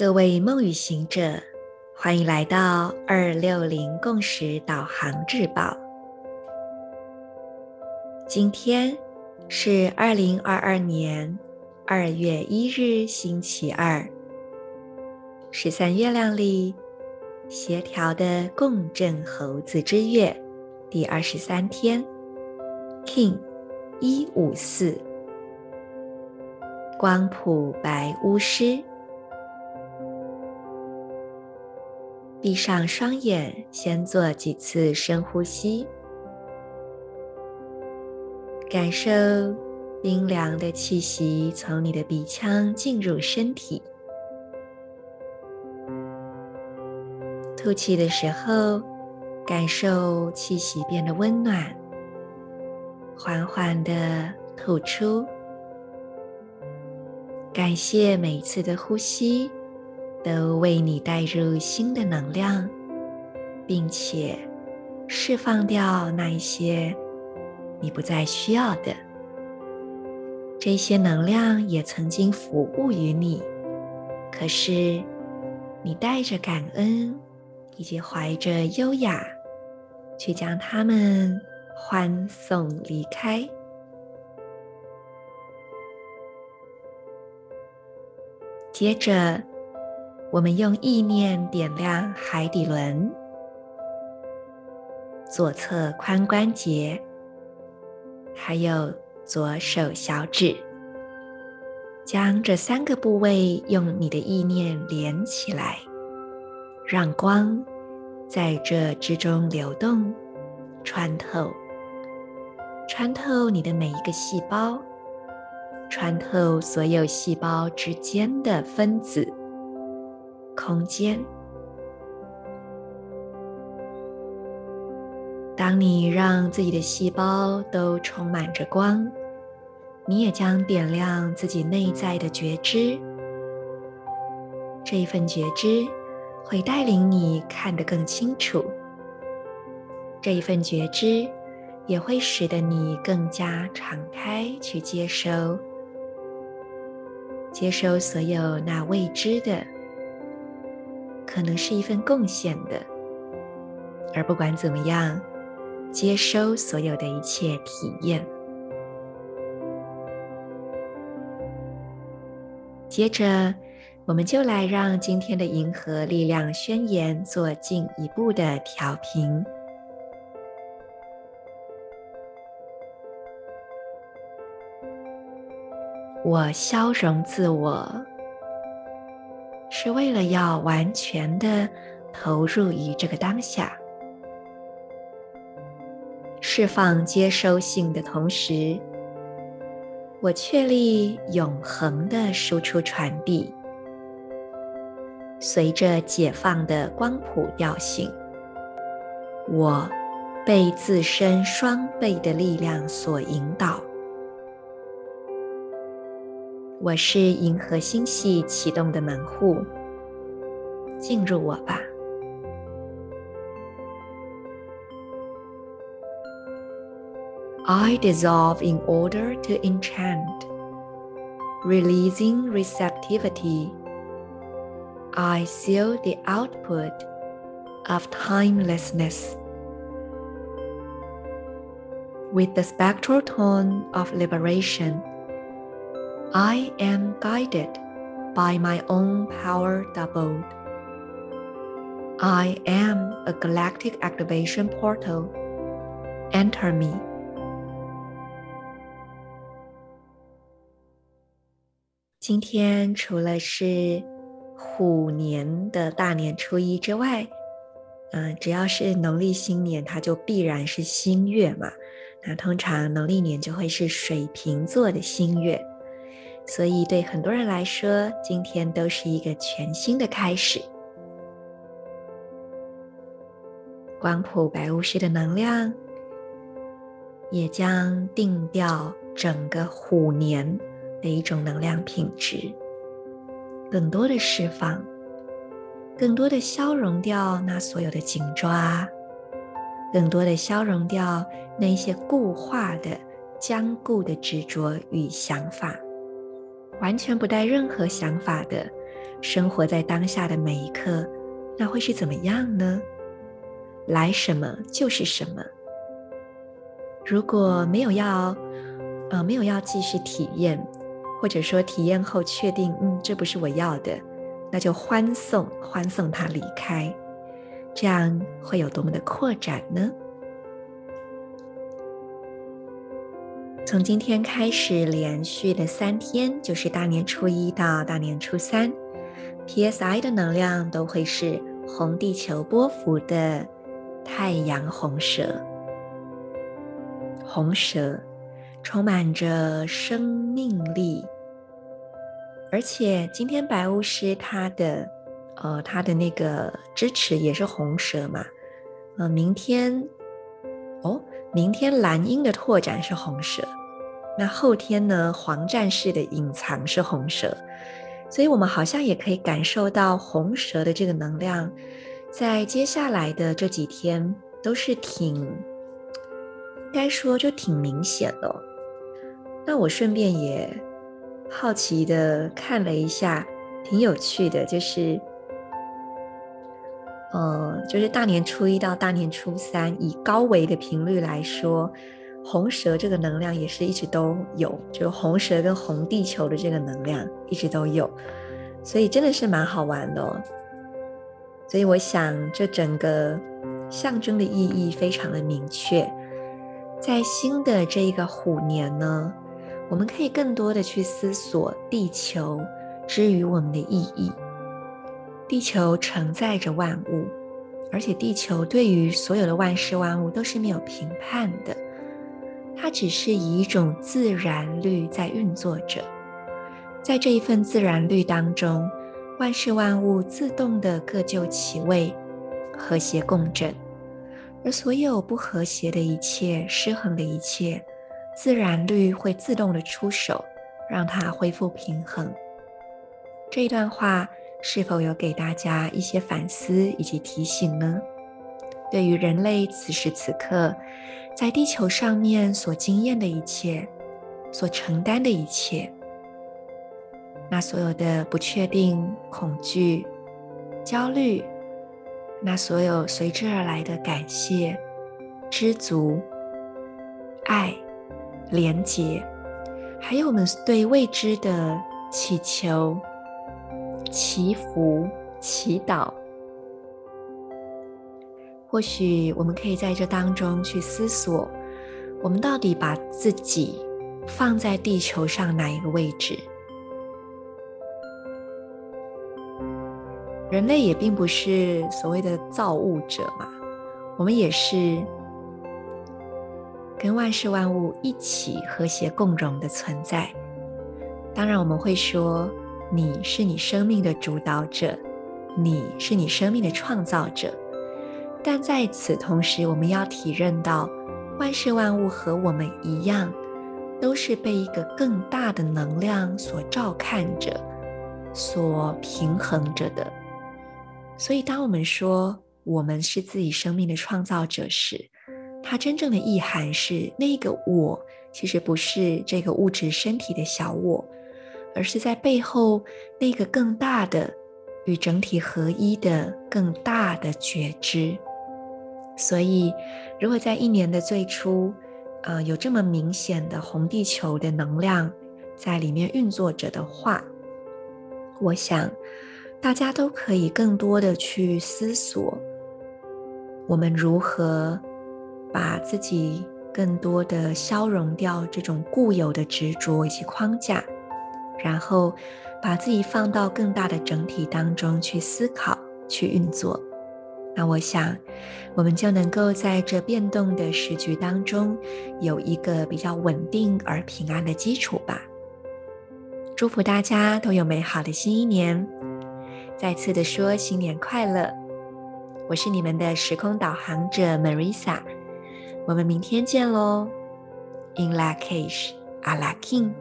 各位梦与行者，欢迎来到二六零共识导航日报。今天是二零二二年二月一日，星期二，十三月亮里协调的共振猴子之月第二十三天，King 一五四，光谱白巫师。闭上双眼，先做几次深呼吸，感受冰凉的气息从你的鼻腔进入身体。吐气的时候，感受气息变得温暖，缓缓地吐出。感谢每一次的呼吸。都为你带入新的能量，并且释放掉那一些你不再需要的。这些能量也曾经服务于你，可是你带着感恩以及怀着优雅，去将它们欢送离开。接着。我们用意念点亮海底轮、左侧髋关节，还有左手小指，将这三个部位用你的意念连起来，让光在这之中流动、穿透，穿透你的每一个细胞，穿透所有细胞之间的分子。空间。当你让自己的细胞都充满着光，你也将点亮自己内在的觉知。这一份觉知会带领你看得更清楚。这一份觉知也会使得你更加敞开去接收，接收所有那未知的。可能是一份贡献的，而不管怎么样，接收所有的一切体验。接着，我们就来让今天的银河力量宣言做进一步的调频。我消融自我。是为了要完全的投入于这个当下，释放接收性的同时，我确立永恒的输出传递。随着解放的光谱调性，我被自身双倍的力量所引导。我是银河星系启动的门户，进入我吧。I dissolve in order to enchant, releasing receptivity. I seal the output of timelessness with the spectral tone of liberation. I am guided by my own power doubled. I am a galactic activation portal. Enter me. 今天除了是虎年的大年初一之外，嗯、只要是农历新年，它就必然是新月嘛。那通常农历年就会是水瓶座的新月。所以，对很多人来说，今天都是一个全新的开始。光谱白巫师的能量也将定调整个虎年的一种能量品质，更多的释放，更多的消融掉那所有的紧抓，更多的消融掉那些固化的、僵固的执着与想法。完全不带任何想法的，生活在当下的每一刻，那会是怎么样呢？来什么就是什么。如果没有要，呃，没有要继续体验，或者说体验后确定，嗯，这不是我要的，那就欢送，欢送他离开，这样会有多么的扩展呢？从今天开始，连续的三天，就是大年初一到大年初三，PSI 的能量都会是红地球波幅的太阳红蛇。红蛇充满着生命力，而且今天白巫师他的呃他的那个支持也是红蛇嘛，呃，明天哦，明天蓝鹰的拓展是红蛇。那后天呢？黄战士的隐藏是红蛇，所以我们好像也可以感受到红蛇的这个能量，在接下来的这几天都是挺，应该说就挺明显的。那我顺便也好奇的看了一下，挺有趣的，就是，呃，就是大年初一到大年初三，以高维的频率来说。红蛇这个能量也是一直都有，就红蛇跟红地球的这个能量一直都有，所以真的是蛮好玩的哦。所以我想，这整个象征的意义非常的明确。在新的这一个虎年呢，我们可以更多的去思索地球之于我们的意义。地球承载着万物，而且地球对于所有的万事万物都是没有评判的。它只是以一种自然律在运作着，在这一份自然律当中，万事万物自动的各就其位，和谐共振，而所有不和谐的一切、失衡的一切，自然律会自动的出手，让它恢复平衡。这一段话是否有给大家一些反思以及提醒呢？对于人类此时此刻，在地球上面所经验的一切，所承担的一切，那所有的不确定、恐惧、焦虑，那所有随之而来的感谢、知足、爱、连结，还有我们对未知的祈求、祈福、祈祷。或许我们可以在这当中去思索，我们到底把自己放在地球上哪一个位置？人类也并不是所谓的造物者嘛，我们也是跟万事万物一起和谐共荣的存在。当然，我们会说，你是你生命的主导者，你是你生命的创造者。但在此同时，我们要体认到，万事万物和我们一样，都是被一个更大的能量所照看着、所平衡着的。所以，当我们说我们是自己生命的创造者时，它真正的意涵是，那个我其实不是这个物质身体的小我，而是在背后那个更大的、与整体合一的更大的觉知。所以，如果在一年的最初，呃，有这么明显的红地球的能量在里面运作着的话，我想大家都可以更多的去思索，我们如何把自己更多的消融掉这种固有的执着以及框架，然后把自己放到更大的整体当中去思考、去运作。那我想，我们就能够在这变动的时局当中，有一个比较稳定而平安的基础吧。祝福大家都有美好的新一年，再次的说新年快乐！我是你们的时空导航者 Marisa，我们明天见喽！In Lak'ech, Ala King